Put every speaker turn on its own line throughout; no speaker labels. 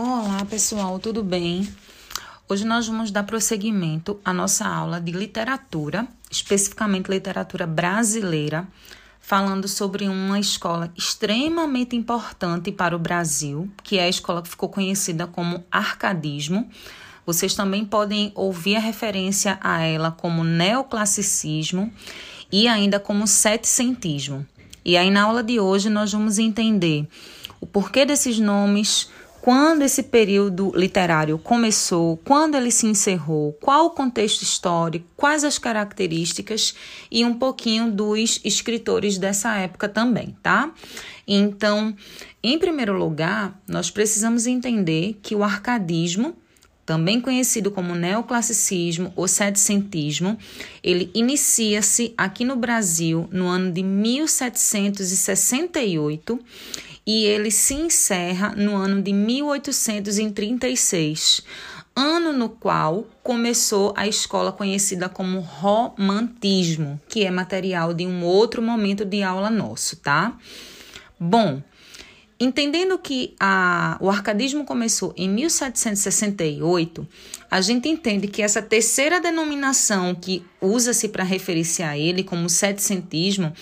Olá, pessoal, tudo bem? Hoje nós vamos dar prosseguimento à nossa aula de literatura, especificamente literatura brasileira, falando sobre uma escola extremamente importante para o Brasil, que é a escola que ficou conhecida como arcadismo. Vocês também podem ouvir a referência a ela como neoclassicismo e ainda como setecentismo. E aí na aula de hoje nós vamos entender o porquê desses nomes, quando esse período literário começou, quando ele se encerrou, qual o contexto histórico, quais as características e um pouquinho dos escritores dessa época também, tá? Então, em primeiro lugar, nós precisamos entender que o arcadismo também conhecido como neoclassicismo ou setecentismo, ele inicia-se aqui no Brasil no ano de 1768 e ele se encerra no ano de 1836, ano no qual começou a escola conhecida como romantismo, que é material de um outro momento de aula nosso, tá? Bom, Entendendo que a, o arcadismo começou em 1768, a gente entende que essa terceira denominação que usa-se para referir-se a ele como setecentismo,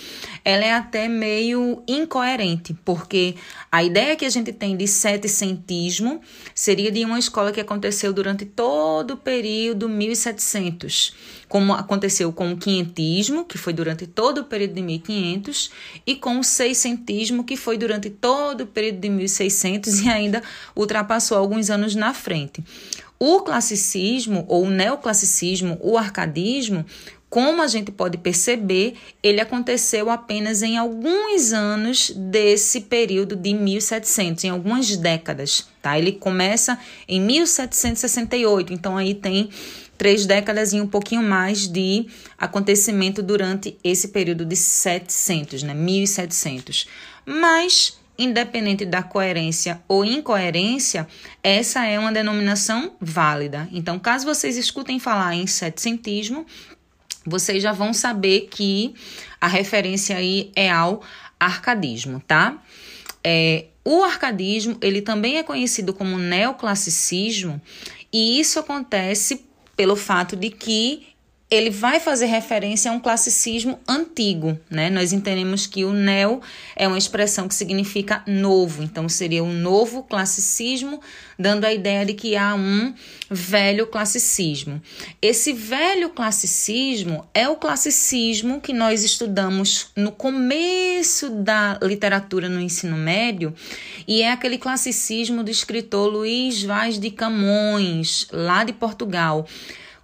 ela é até meio incoerente, porque a ideia que a gente tem de setecentismo seria de uma escola que aconteceu durante todo o período 1700, como aconteceu com o quinhentismo, que foi durante todo o período de 1500, e com o seiscentismo, que foi durante todo o período de 1600 e ainda ultrapassou alguns anos na frente. O classicismo, ou o neoclassicismo, o arcadismo, como a gente pode perceber, ele aconteceu apenas em alguns anos desse período de 1700, em algumas décadas, tá? Ele começa em 1768, então aí tem três décadas e um pouquinho mais de acontecimento durante esse período de 700, né? 1700. Mas independente da coerência ou incoerência, essa é uma denominação válida. Então, caso vocês escutem falar em setecentismo, vocês já vão saber que a referência aí é ao arcadismo, tá? É, o arcadismo, ele também é conhecido como neoclassicismo, e isso acontece pelo fato de que ele vai fazer referência a um classicismo antigo, né? Nós entendemos que o neo é uma expressão que significa novo, então seria um novo classicismo, dando a ideia de que há um velho classicismo. Esse velho classicismo é o classicismo que nós estudamos no começo da literatura no ensino médio e é aquele classicismo do escritor Luís Vaz de Camões, lá de Portugal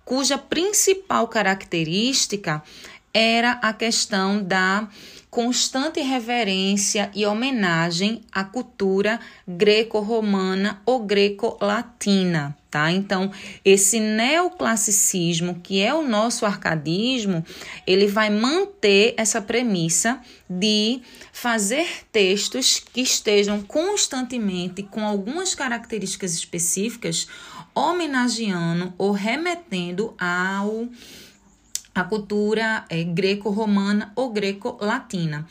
cuja principal característica era a questão da constante reverência e homenagem à cultura greco-romana ou greco-latina, tá? Então, esse neoclassicismo, que é o nosso arcadismo, ele vai manter essa premissa de fazer textos que estejam constantemente com algumas características específicas homenageando ou remetendo ao a cultura é, greco-romana ou greco-latina.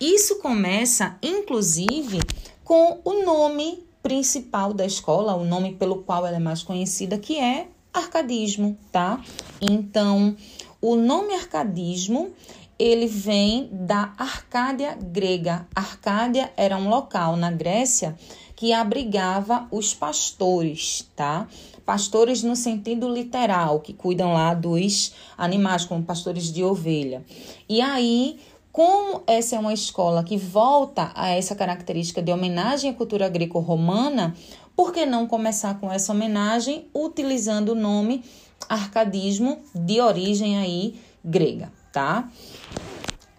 Isso começa, inclusive, com o nome principal da escola, o nome pelo qual ela é mais conhecida, que é arcadismo, tá? Então, o nome arcadismo ele vem da Arcádia grega. Arcádia era um local na Grécia que abrigava os pastores, tá? Pastores no sentido literal, que cuidam lá dos animais, como pastores de ovelha. E aí, como essa é uma escola que volta a essa característica de homenagem à cultura greco-romana, por que não começar com essa homenagem utilizando o nome arcadismo de origem aí grega, tá?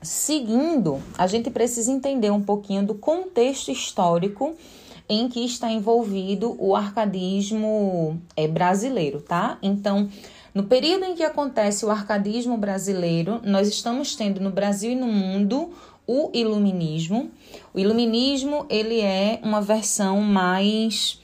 Seguindo, a gente precisa entender um pouquinho do contexto histórico em que está envolvido o arcadismo é, brasileiro, tá? Então, no período em que acontece o arcadismo brasileiro, nós estamos tendo no Brasil e no mundo o iluminismo. O iluminismo, ele é uma versão mais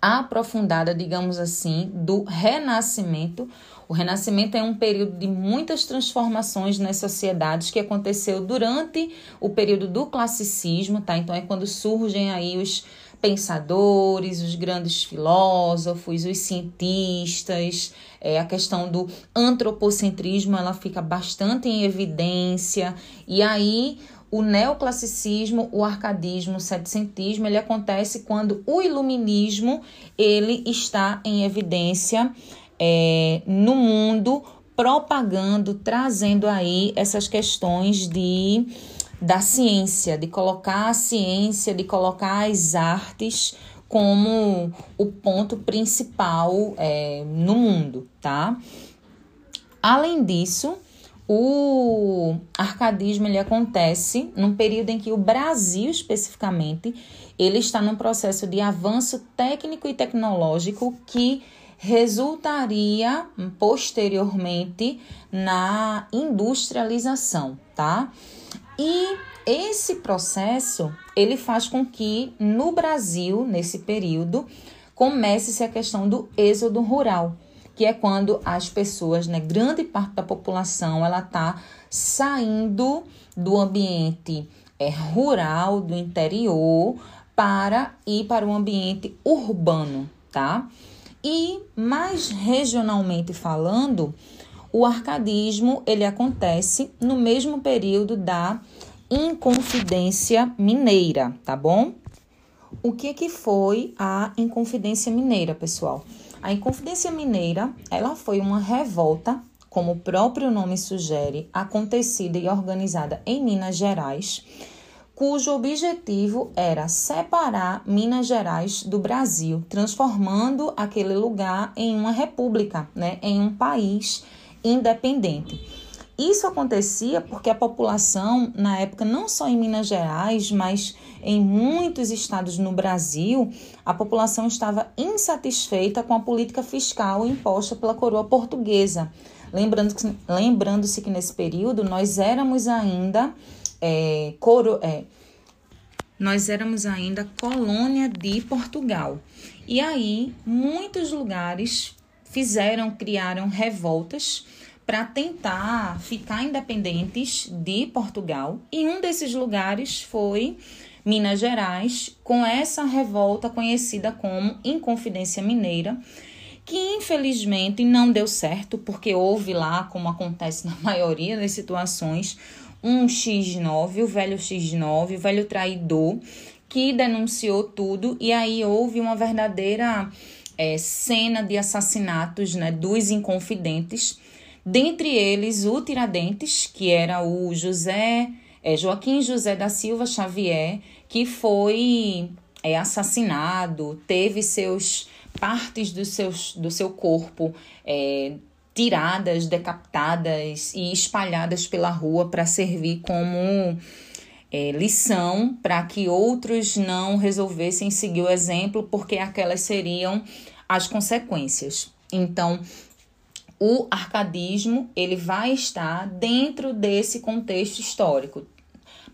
aprofundada, digamos assim, do renascimento. O renascimento é um período de muitas transformações nas sociedades que aconteceu durante o período do classicismo, tá? Então é quando surgem aí os pensadores, os grandes filósofos, os cientistas, é, a questão do antropocentrismo ela fica bastante em evidência, e aí o neoclassicismo, o arcadismo, o setecentismo, ele acontece quando o iluminismo ele está em evidência é, no mundo, propagando, trazendo aí essas questões de da ciência, de colocar a ciência, de colocar as artes como o ponto principal é, no mundo, tá? Além disso, o arcadismo ele acontece num período em que o Brasil especificamente ele está num processo de avanço técnico e tecnológico que resultaria posteriormente na industrialização, tá? E esse processo, ele faz com que no Brasil, nesse período, comece-se a questão do êxodo rural, que é quando as pessoas, né, grande parte da população, ela está saindo do ambiente é, rural, do interior, para ir para o ambiente urbano, tá? E mais regionalmente falando, o arcadismo ele acontece no mesmo período da Inconfidência Mineira, tá bom? O que que foi a Inconfidência Mineira, pessoal? A Inconfidência Mineira, ela foi uma revolta, como o próprio nome sugere, acontecida e organizada em Minas Gerais, cujo objetivo era separar Minas Gerais do Brasil, transformando aquele lugar em uma república, né, em um país independente. Isso acontecia porque a população, na época, não só em Minas Gerais, mas em muitos estados no Brasil, a população estava insatisfeita com a política fiscal imposta pela coroa portuguesa. Lembrando-se lembrando que nesse período nós éramos ainda é, coro, é, nós éramos ainda colônia de Portugal. E aí, muitos lugares fizeram, criaram revoltas para tentar ficar independentes de Portugal. E um desses lugares foi Minas Gerais, com essa revolta conhecida como Inconfidência Mineira, que infelizmente não deu certo, porque houve lá, como acontece na maioria das situações, um X9, o velho X9, o velho traidor, que denunciou tudo, e aí houve uma verdadeira é, cena de assassinatos né, dos inconfidentes, dentre eles o Tiradentes, que era o José é, Joaquim José da Silva Xavier, que foi é, assassinado, teve seus partes do, seus, do seu corpo é, tiradas, decapitadas e espalhadas pela rua para servir como é, lição para que outros não resolvessem seguir o exemplo, porque aquelas seriam as consequências. Então, o arcadismo ele vai estar dentro desse contexto histórico.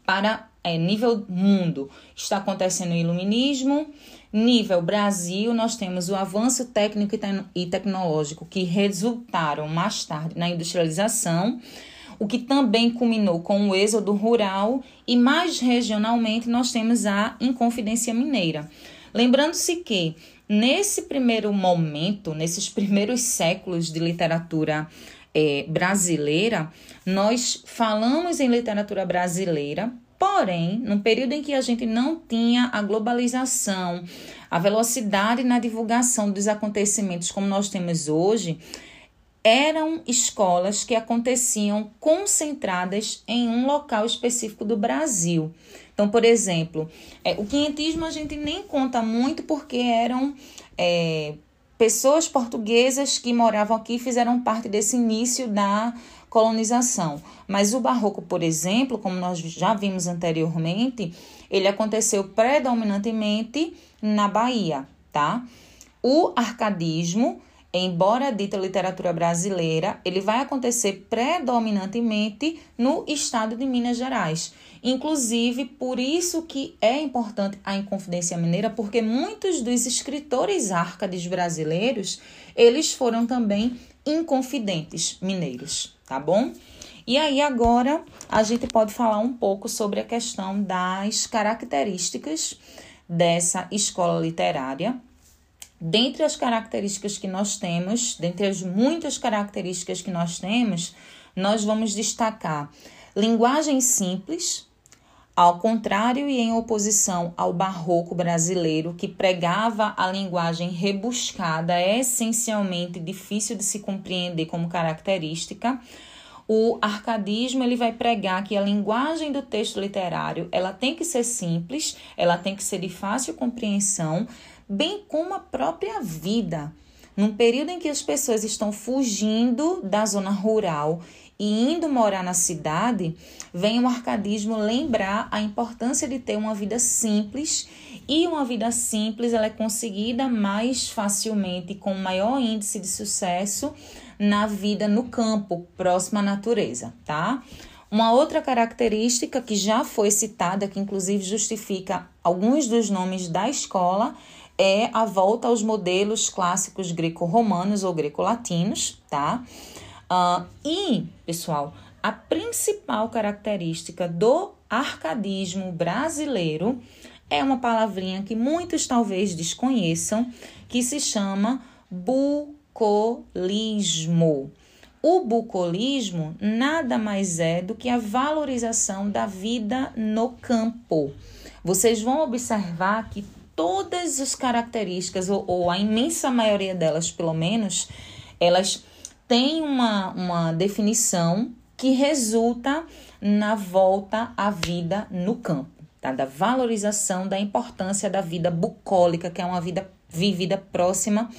Para é, nível mundo, está acontecendo o iluminismo. Nível Brasil, nós temos o avanço técnico e tecnológico que resultaram mais tarde na industrialização o que também culminou com o êxodo rural e mais regionalmente nós temos a Inconfidência Mineira. Lembrando-se que nesse primeiro momento, nesses primeiros séculos de literatura é, brasileira, nós falamos em literatura brasileira, porém, num período em que a gente não tinha a globalização, a velocidade na divulgação dos acontecimentos como nós temos hoje, eram escolas que aconteciam concentradas em um local específico do Brasil. Então, por exemplo, é, o quinhentismo a gente nem conta muito porque eram é, pessoas portuguesas que moravam aqui fizeram parte desse início da colonização. Mas o barroco, por exemplo, como nós já vimos anteriormente, ele aconteceu predominantemente na Bahia, tá? O arcadismo embora dita literatura brasileira, ele vai acontecer predominantemente no estado de Minas Gerais. Inclusive, por isso que é importante a Inconfidência Mineira, porque muitos dos escritores árcades brasileiros, eles foram também inconfidentes mineiros, tá bom? E aí agora a gente pode falar um pouco sobre a questão das características dessa escola literária. Dentre as características que nós temos, dentre as muitas características que nós temos, nós vamos destacar linguagem simples, ao contrário e em oposição ao barroco brasileiro, que pregava a linguagem rebuscada, essencialmente difícil de se compreender como característica, o arcadismo ele vai pregar que a linguagem do texto literário ela tem que ser simples, ela tem que ser de fácil compreensão, bem como a própria vida. Num período em que as pessoas estão fugindo da zona rural e indo morar na cidade, vem o arcadismo lembrar a importância de ter uma vida simples e uma vida simples ela é conseguida mais facilmente com maior índice de sucesso na vida no campo, próximo à natureza, tá? Uma outra característica que já foi citada, que inclusive justifica alguns dos nomes da escola, é a volta aos modelos clássicos greco-romanos ou greco-latinos, tá? Uh, e, pessoal, a principal característica do arcadismo brasileiro é uma palavrinha que muitos talvez desconheçam, que se chama bucolismo. O bucolismo nada mais é do que a valorização da vida no campo. Vocês vão observar que todas as características, ou, ou a imensa maioria delas, pelo menos, elas tem uma, uma definição que resulta na volta à vida no campo, tá? da valorização da importância da vida bucólica, que é uma vida vivida próxima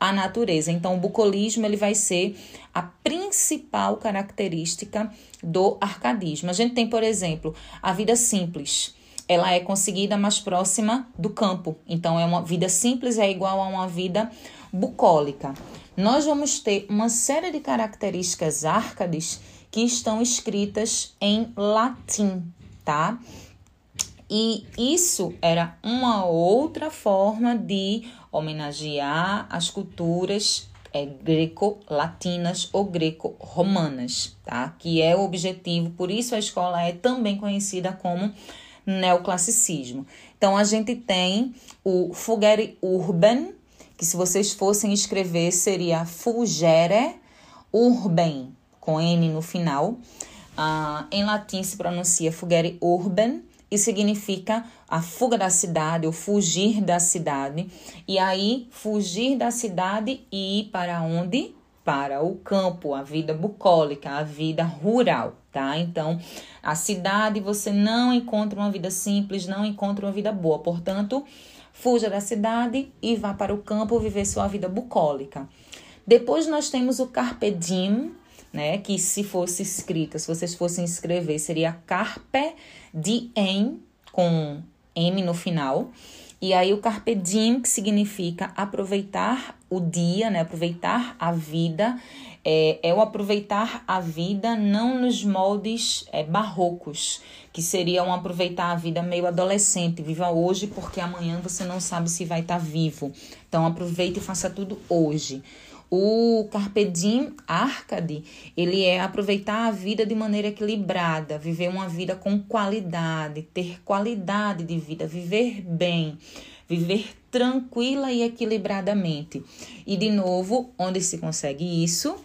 à natureza. Então, o bucolismo ele vai ser a principal característica do arcadismo. A gente tem, por exemplo, a vida simples. Ela é conseguida mais próxima do campo. Então, é uma vida simples é igual a uma vida bucólica nós vamos ter uma série de características árcades que estão escritas em latim, tá? E isso era uma outra forma de homenagear as culturas é, greco-latinas ou greco-romanas, tá? Que é o objetivo, por isso a escola é também conhecida como neoclassicismo. Então a gente tem o Fugere Urban, que se vocês fossem escrever seria Fulgere Urben, com N no final. Uh, em latim se pronuncia Fugere Urban e significa a fuga da cidade, ou fugir da cidade. E aí, fugir da cidade e ir para onde? Para o campo, a vida bucólica, a vida rural, tá? Então, a cidade você não encontra uma vida simples, não encontra uma vida boa. Portanto, fuja da cidade e vá para o campo viver sua vida bucólica. Depois nós temos o carpe diem, né, que se fosse escrita, se vocês fossem escrever, seria carpe diem com m no final. E aí o carpe diem, que significa aproveitar o dia, né, aproveitar a vida, é, é o aproveitar a vida não nos moldes é, barrocos, que seria um aproveitar a vida meio adolescente, viva hoje porque amanhã você não sabe se vai estar tá vivo. Então aproveite e faça tudo hoje. O Carpe Diem Arcade, ele é aproveitar a vida de maneira equilibrada, viver uma vida com qualidade, ter qualidade de vida, viver bem, viver tranquila e equilibradamente. E de novo, onde se consegue isso?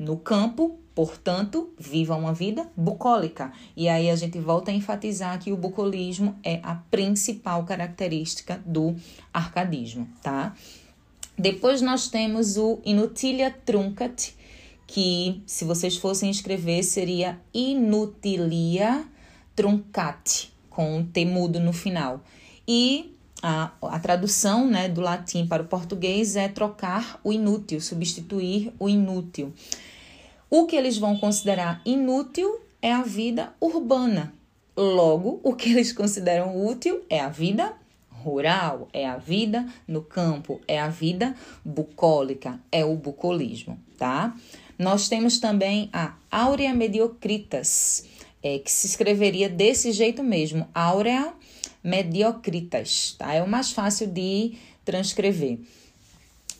No campo, portanto, viva uma vida bucólica. E aí a gente volta a enfatizar que o bucolismo é a principal característica do arcadismo, tá? Depois nós temos o inutilia truncat, que se vocês fossem escrever seria inutilia truncat, com um T mudo no final. E a, a tradução né, do latim para o português é trocar o inútil, substituir o inútil. O que eles vão considerar inútil é a vida urbana. Logo, o que eles consideram útil é a vida rural, é a vida no campo, é a vida bucólica, é o bucolismo, tá? Nós temos também a Aurea Mediocritas, é, que se escreveria desse jeito mesmo, Aurea Mediocritas, tá? É o mais fácil de transcrever.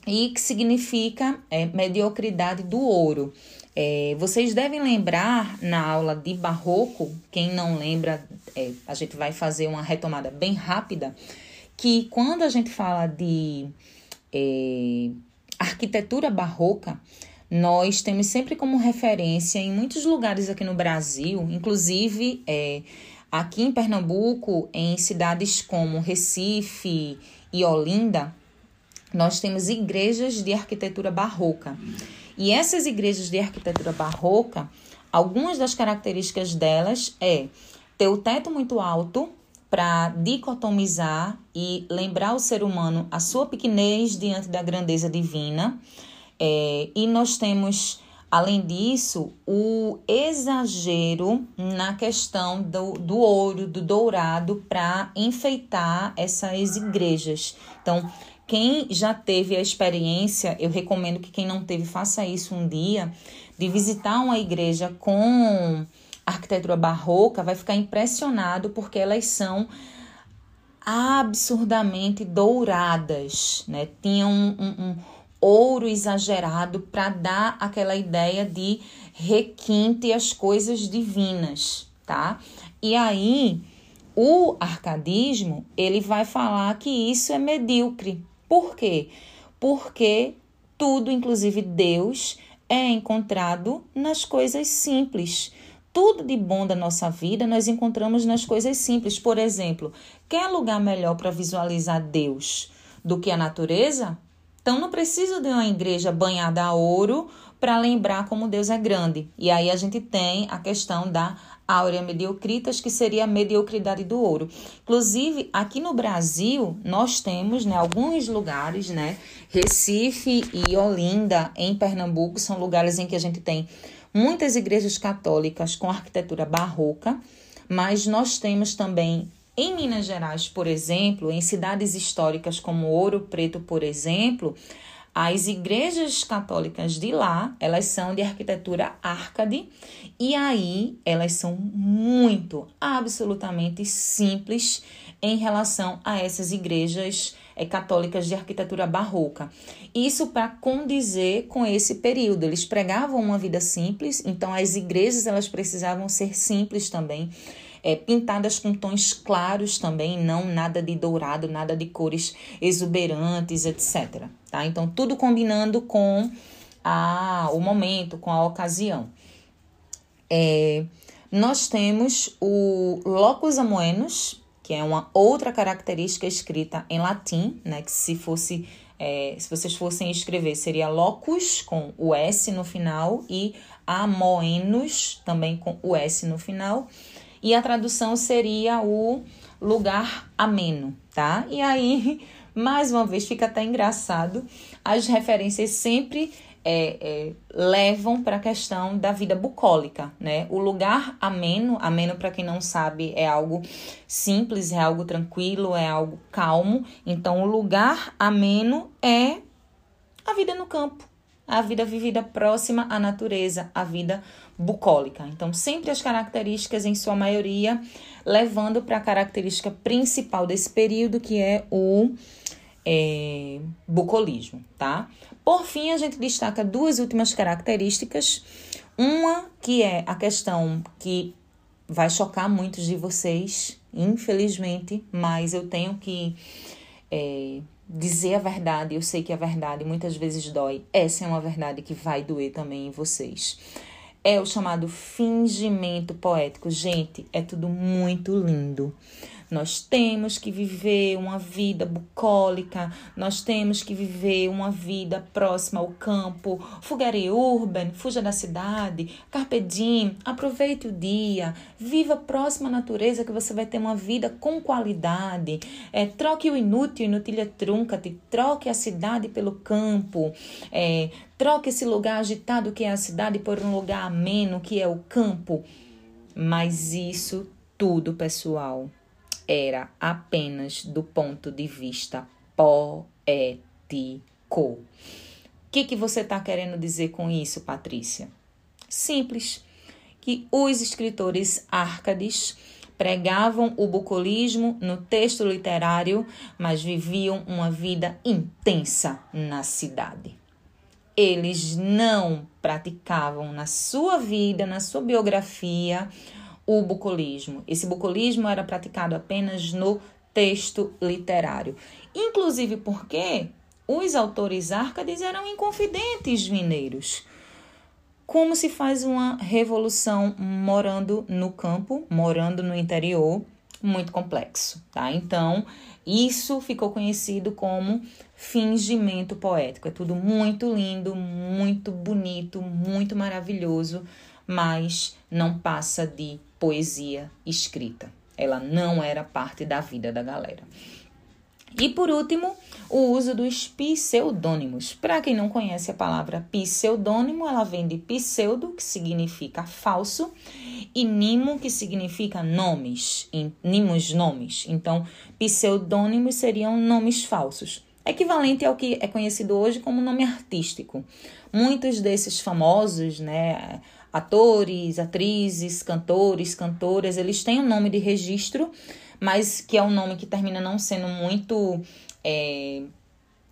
e que significa é, mediocridade do ouro. É, vocês devem lembrar na aula de barroco, quem não lembra, é, a gente vai fazer uma retomada bem rápida, que quando a gente fala de é, arquitetura barroca, nós temos sempre como referência em muitos lugares aqui no Brasil, inclusive é, aqui em Pernambuco, em cidades como Recife e Olinda, nós temos igrejas de arquitetura barroca. E essas igrejas de arquitetura barroca, algumas das características delas é ter o teto muito alto para dicotomizar e lembrar o ser humano a sua pequenez diante da grandeza divina. É, e nós temos, além disso, o exagero na questão do, do ouro, do dourado, para enfeitar essas igrejas. Então, quem já teve a experiência, eu recomendo que quem não teve faça isso um dia, de visitar uma igreja com arquitetura barroca, vai ficar impressionado porque elas são absurdamente douradas, né? Tinham um, um, um ouro exagerado para dar aquela ideia de requinte às coisas divinas, tá? E aí o arcadismo ele vai falar que isso é medíocre, por quê? Porque tudo, inclusive Deus, é encontrado nas coisas simples. Tudo de bom da nossa vida nós encontramos nas coisas simples. Por exemplo, quer lugar melhor para visualizar Deus do que a natureza? Então não precisa de uma igreja banhada a ouro para lembrar como Deus é grande. E aí a gente tem a questão da áurea mediocritas, que seria a mediocridade do ouro. Inclusive, aqui no Brasil, nós temos né, alguns lugares, né? Recife e Olinda, em Pernambuco, são lugares em que a gente tem muitas igrejas católicas com arquitetura barroca, mas nós temos também em Minas Gerais, por exemplo, em cidades históricas como Ouro Preto, por exemplo, as igrejas católicas de lá, elas são de arquitetura árcade e aí elas são muito, absolutamente simples em relação a essas igrejas é, católicas de arquitetura barroca. Isso para condizer com esse período. Eles pregavam uma vida simples, então as igrejas elas precisavam ser simples também é, pintadas com tons claros também, não nada de dourado, nada de cores exuberantes, etc. Tá? Então, tudo combinando com a, o momento, com a ocasião. É, nós temos o locus amoenus, que é uma outra característica escrita em latim, né? Que se fosse é, se vocês fossem escrever, seria locus com o S no final e amoenus também com o S no final e a tradução seria o lugar ameno, tá? E aí, mais uma vez, fica até engraçado, as referências sempre é, é, levam para a questão da vida bucólica, né? O lugar ameno, ameno para quem não sabe, é algo simples, é algo tranquilo, é algo calmo. Então, o lugar ameno é a vida no campo, a vida vivida próxima à natureza, a vida bucólica. Então, sempre as características, em sua maioria, levando para a característica principal desse período, que é o é, bucolismo, tá? Por fim, a gente destaca duas últimas características. Uma que é a questão que vai chocar muitos de vocês, infelizmente, mas eu tenho que é, dizer a verdade. Eu sei que a verdade muitas vezes dói. Essa é uma verdade que vai doer também em vocês é o chamado fingimento poético. Gente, é tudo muito lindo. Nós temos que viver uma vida bucólica, nós temos que viver uma vida próxima ao campo. Fugare urban, fuja da cidade, carpe diem, aproveite o dia, viva próxima à natureza que você vai ter uma vida com qualidade. É, troque o inútil, inutilha trunca-te, troque a cidade pelo campo. É, troque esse lugar agitado que é a cidade por um lugar ameno que é o campo. Mas isso tudo, pessoal, era apenas do ponto de vista poético. O que, que você está querendo dizer com isso, Patrícia? Simples, que os escritores árcades pregavam o bucolismo no texto literário, mas viviam uma vida intensa na cidade. Eles não praticavam na sua vida, na sua biografia, o bucolismo. Esse bucolismo era praticado apenas no texto literário. Inclusive porque os autores árcades eram inconfidentes mineiros. Como se faz uma revolução morando no campo, morando no interior, muito complexo, tá? Então, isso ficou conhecido como fingimento poético. É tudo muito lindo, muito bonito, muito maravilhoso, mas não passa de poesia escrita. Ela não era parte da vida da galera. E por último, o uso dos pseudônimos. Para quem não conhece a palavra pseudônimo, ela vem de pseudo, que significa falso, e nimo, que significa nomes, nimos nomes. Então, pseudônimos seriam nomes falsos, equivalente ao que é conhecido hoje como nome artístico. Muitos desses famosos, né, atores, atrizes, cantores, cantoras, eles têm um nome de registro, mas que é um nome que termina não sendo muito é,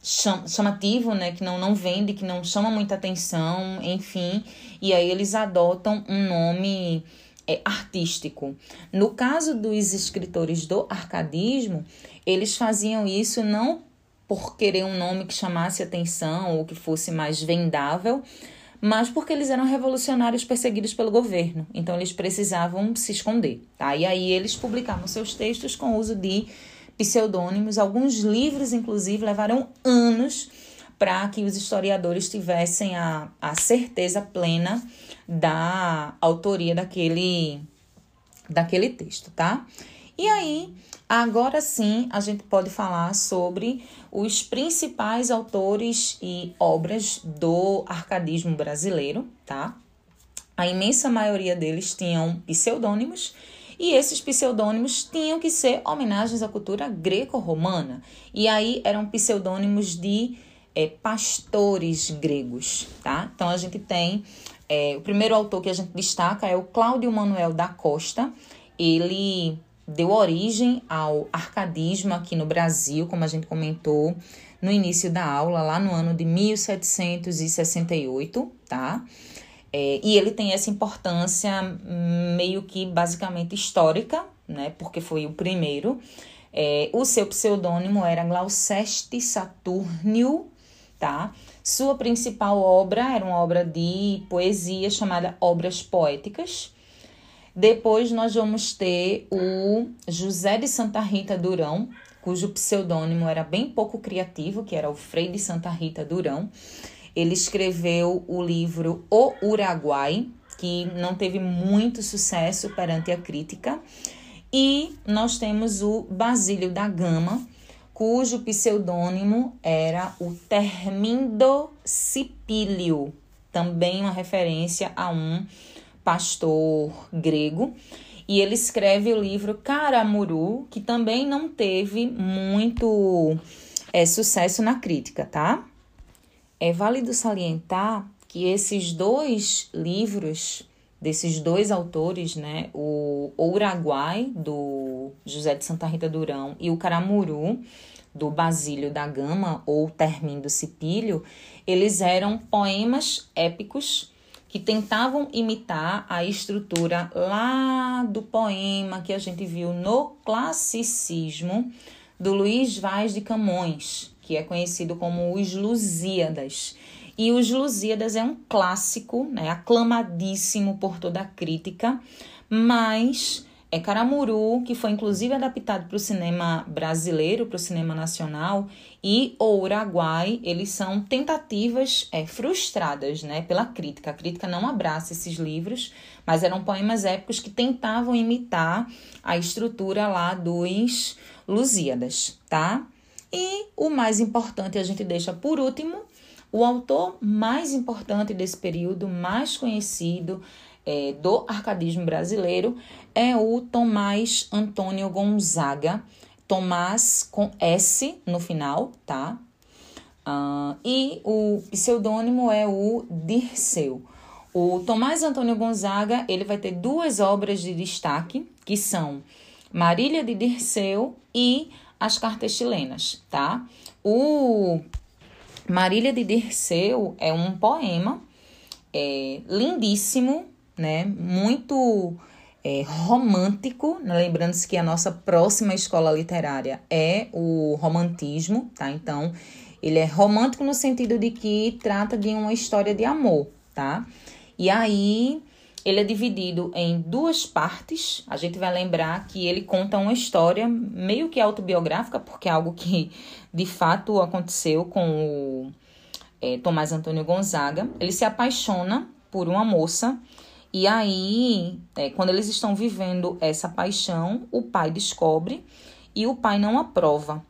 chamativo, né? Que não, não vende, que não chama muita atenção, enfim. E aí eles adotam um nome é, artístico. No caso dos escritores do arcadismo, eles faziam isso não por querer um nome que chamasse atenção ou que fosse mais vendável, mas porque eles eram revolucionários perseguidos pelo governo, então eles precisavam se esconder, tá? E aí eles publicavam seus textos com uso de pseudônimos, alguns livros, inclusive, levaram anos para que os historiadores tivessem a, a certeza plena da autoria daquele, daquele texto, tá? E aí, agora sim, a gente pode falar sobre os principais autores e obras do arcadismo brasileiro, tá? A imensa maioria deles tinham pseudônimos e esses pseudônimos tinham que ser homenagens à cultura greco-romana. E aí eram pseudônimos de é, pastores gregos, tá? Então a gente tem é, o primeiro autor que a gente destaca é o Cláudio Manuel da Costa. Ele deu origem ao arcadismo aqui no Brasil, como a gente comentou no início da aula, lá no ano de 1768, tá? É, e ele tem essa importância meio que basicamente histórica, né? Porque foi o primeiro. É, o seu pseudônimo era Glauceste Saturnio, tá? Sua principal obra era uma obra de poesia chamada Obras Poéticas. Depois nós vamos ter o José de Santa Rita Durão, cujo pseudônimo era bem pouco criativo, que era o Frei de Santa Rita Durão. Ele escreveu o livro O Uruguai, que não teve muito sucesso perante a crítica. E nós temos o Basílio da Gama, cujo pseudônimo era o Termindo Cipílio, também uma referência a um pastor grego. E ele escreve o livro Caramuru, que também não teve muito é, sucesso na crítica, tá? É válido salientar que esses dois livros, desses dois autores, né, o Uruguai, do José de Santa Rita Durão, e o Caramuru, do Basílio da Gama, ou Termindo Cipílio, eles eram poemas épicos que tentavam imitar a estrutura lá do poema que a gente viu no classicismo do Luiz Vaz de Camões, que é conhecido como os Lusíadas. E os Lusíadas é um clássico, né, aclamadíssimo por toda a crítica, mas é Caramuru, que foi inclusive adaptado para o cinema brasileiro, para o cinema nacional, e o Uruguai, eles são tentativas é, frustradas né, pela crítica. A crítica não abraça esses livros, mas eram poemas épicos que tentavam imitar a estrutura lá dos Lusíadas, tá? E o mais importante a gente deixa por último, o autor mais importante desse período, mais conhecido é, do arcadismo brasileiro, é o Tomás Antônio Gonzaga. Tomás com S no final, tá? Uh, e o pseudônimo é o Dirceu. O Tomás Antônio Gonzaga, ele vai ter duas obras de destaque, que são Marília de Dirceu e As Cartas Chilenas, tá? O Marília de Dirceu é um poema é, lindíssimo, né? Muito é, romântico, né? lembrando-se que a nossa próxima escola literária é o romantismo, tá? Então, ele é romântico no sentido de que trata de uma história de amor, tá? E aí ele é dividido em duas partes. A gente vai lembrar que ele conta uma história meio que autobiográfica, porque é algo que de fato aconteceu com o é, Tomás Antônio Gonzaga. Ele se apaixona por uma moça. E aí, é, quando eles estão vivendo essa paixão, o pai descobre e o pai não aprova.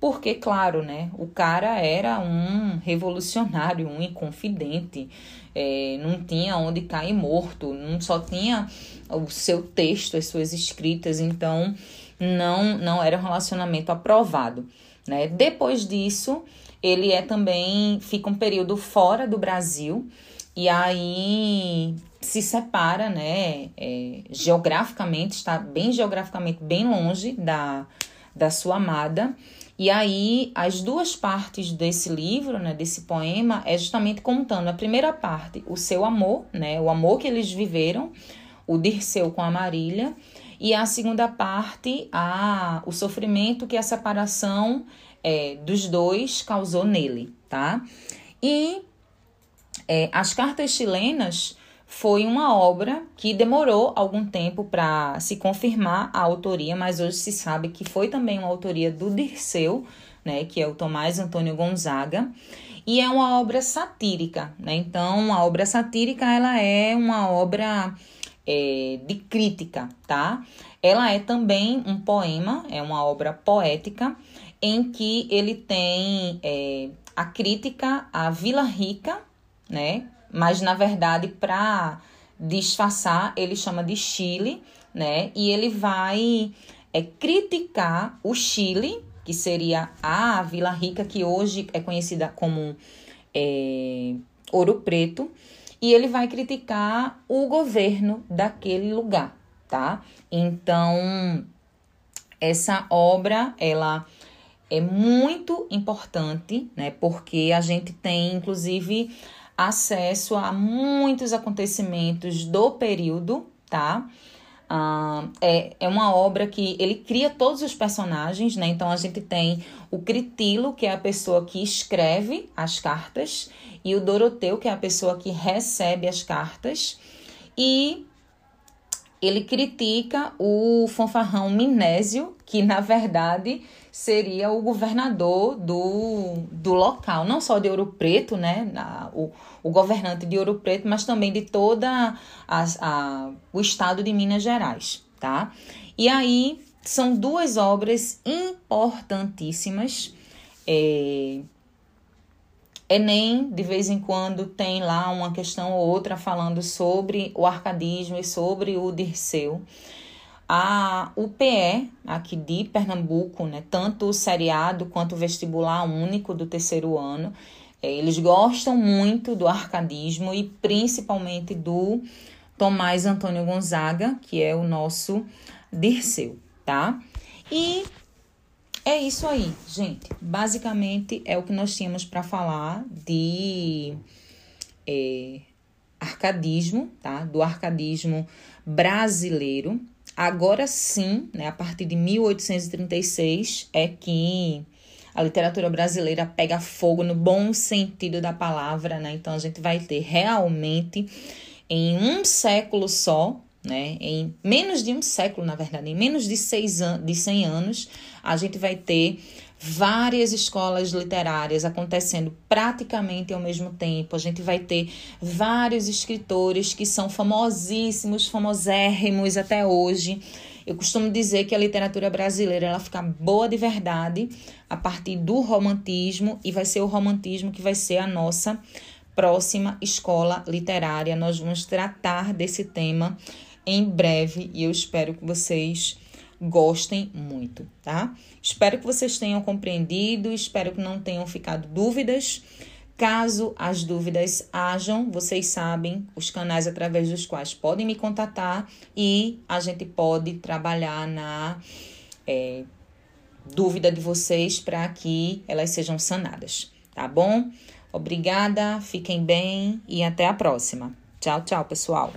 Porque, claro, né, o cara era um revolucionário, um inconfidente, é, não tinha onde cair morto, não só tinha o seu texto, as suas escritas, então não, não era um relacionamento aprovado. Né? Depois disso, ele é também, fica um período fora do Brasil, e aí se separa, né, é, geograficamente, está bem geograficamente bem longe da, da sua amada, e aí, as duas partes desse livro, né, desse poema, é justamente contando. A primeira parte, o seu amor, né, o amor que eles viveram, o Dirceu com a Marília, e a segunda parte, a, o sofrimento que a separação é, dos dois causou nele, tá? E é, as cartas chilenas foi uma obra que demorou algum tempo para se confirmar a autoria, mas hoje se sabe que foi também uma autoria do Dirceu, né, que é o Tomás Antônio Gonzaga, e é uma obra satírica, né? Então, a obra satírica ela é uma obra é, de crítica, tá? Ela é também um poema, é uma obra poética em que ele tem é, a crítica à Vila Rica, né? Mas na verdade, para disfarçar, ele chama de Chile, né? E ele vai é, criticar o Chile, que seria a Vila Rica, que hoje é conhecida como é, Ouro Preto, e ele vai criticar o governo daquele lugar, tá? Então, essa obra, ela é muito importante, né? Porque a gente tem, inclusive, acesso a muitos acontecimentos do período, tá? Uh, é, é uma obra que ele cria todos os personagens, né? Então a gente tem o Critilo, que é a pessoa que escreve as cartas, e o Doroteu, que é a pessoa que recebe as cartas, e ele critica o fanfarrão Minésio, que na verdade seria o governador do, do local, não só de Ouro Preto, né, o, o governante de Ouro Preto, mas também de toda a, a, o estado de Minas Gerais, tá? E aí são duas obras importantíssimas. É, Enem, de vez em quando, tem lá uma questão ou outra falando sobre o arcadismo e sobre o Dirceu. A UPE, aqui de Pernambuco, né, tanto o seriado quanto o vestibular único do terceiro ano, é, eles gostam muito do arcadismo e principalmente do Tomás Antônio Gonzaga, que é o nosso Dirceu, tá? E é isso aí, gente. Basicamente é o que nós tínhamos para falar de é, arcadismo, tá? Do arcadismo brasileiro. Agora sim, né, a partir de 1836, é que a literatura brasileira pega fogo no bom sentido da palavra, né? Então a gente vai ter realmente em um século só, né? Em menos de um século, na verdade, em menos de, seis an de 100 anos, a gente vai ter várias escolas literárias acontecendo praticamente ao mesmo tempo. A gente vai ter vários escritores que são famosíssimos, famosérrimos até hoje. Eu costumo dizer que a literatura brasileira ela fica boa de verdade a partir do romantismo e vai ser o romantismo que vai ser a nossa próxima escola literária. Nós vamos tratar desse tema em breve e eu espero que vocês gostem muito, tá? Espero que vocês tenham compreendido, espero que não tenham ficado dúvidas. Caso as dúvidas hajam, vocês sabem os canais através dos quais podem me contatar e a gente pode trabalhar na é, dúvida de vocês para que elas sejam sanadas, tá bom? Obrigada, fiquem bem e até a próxima. Tchau, tchau, pessoal.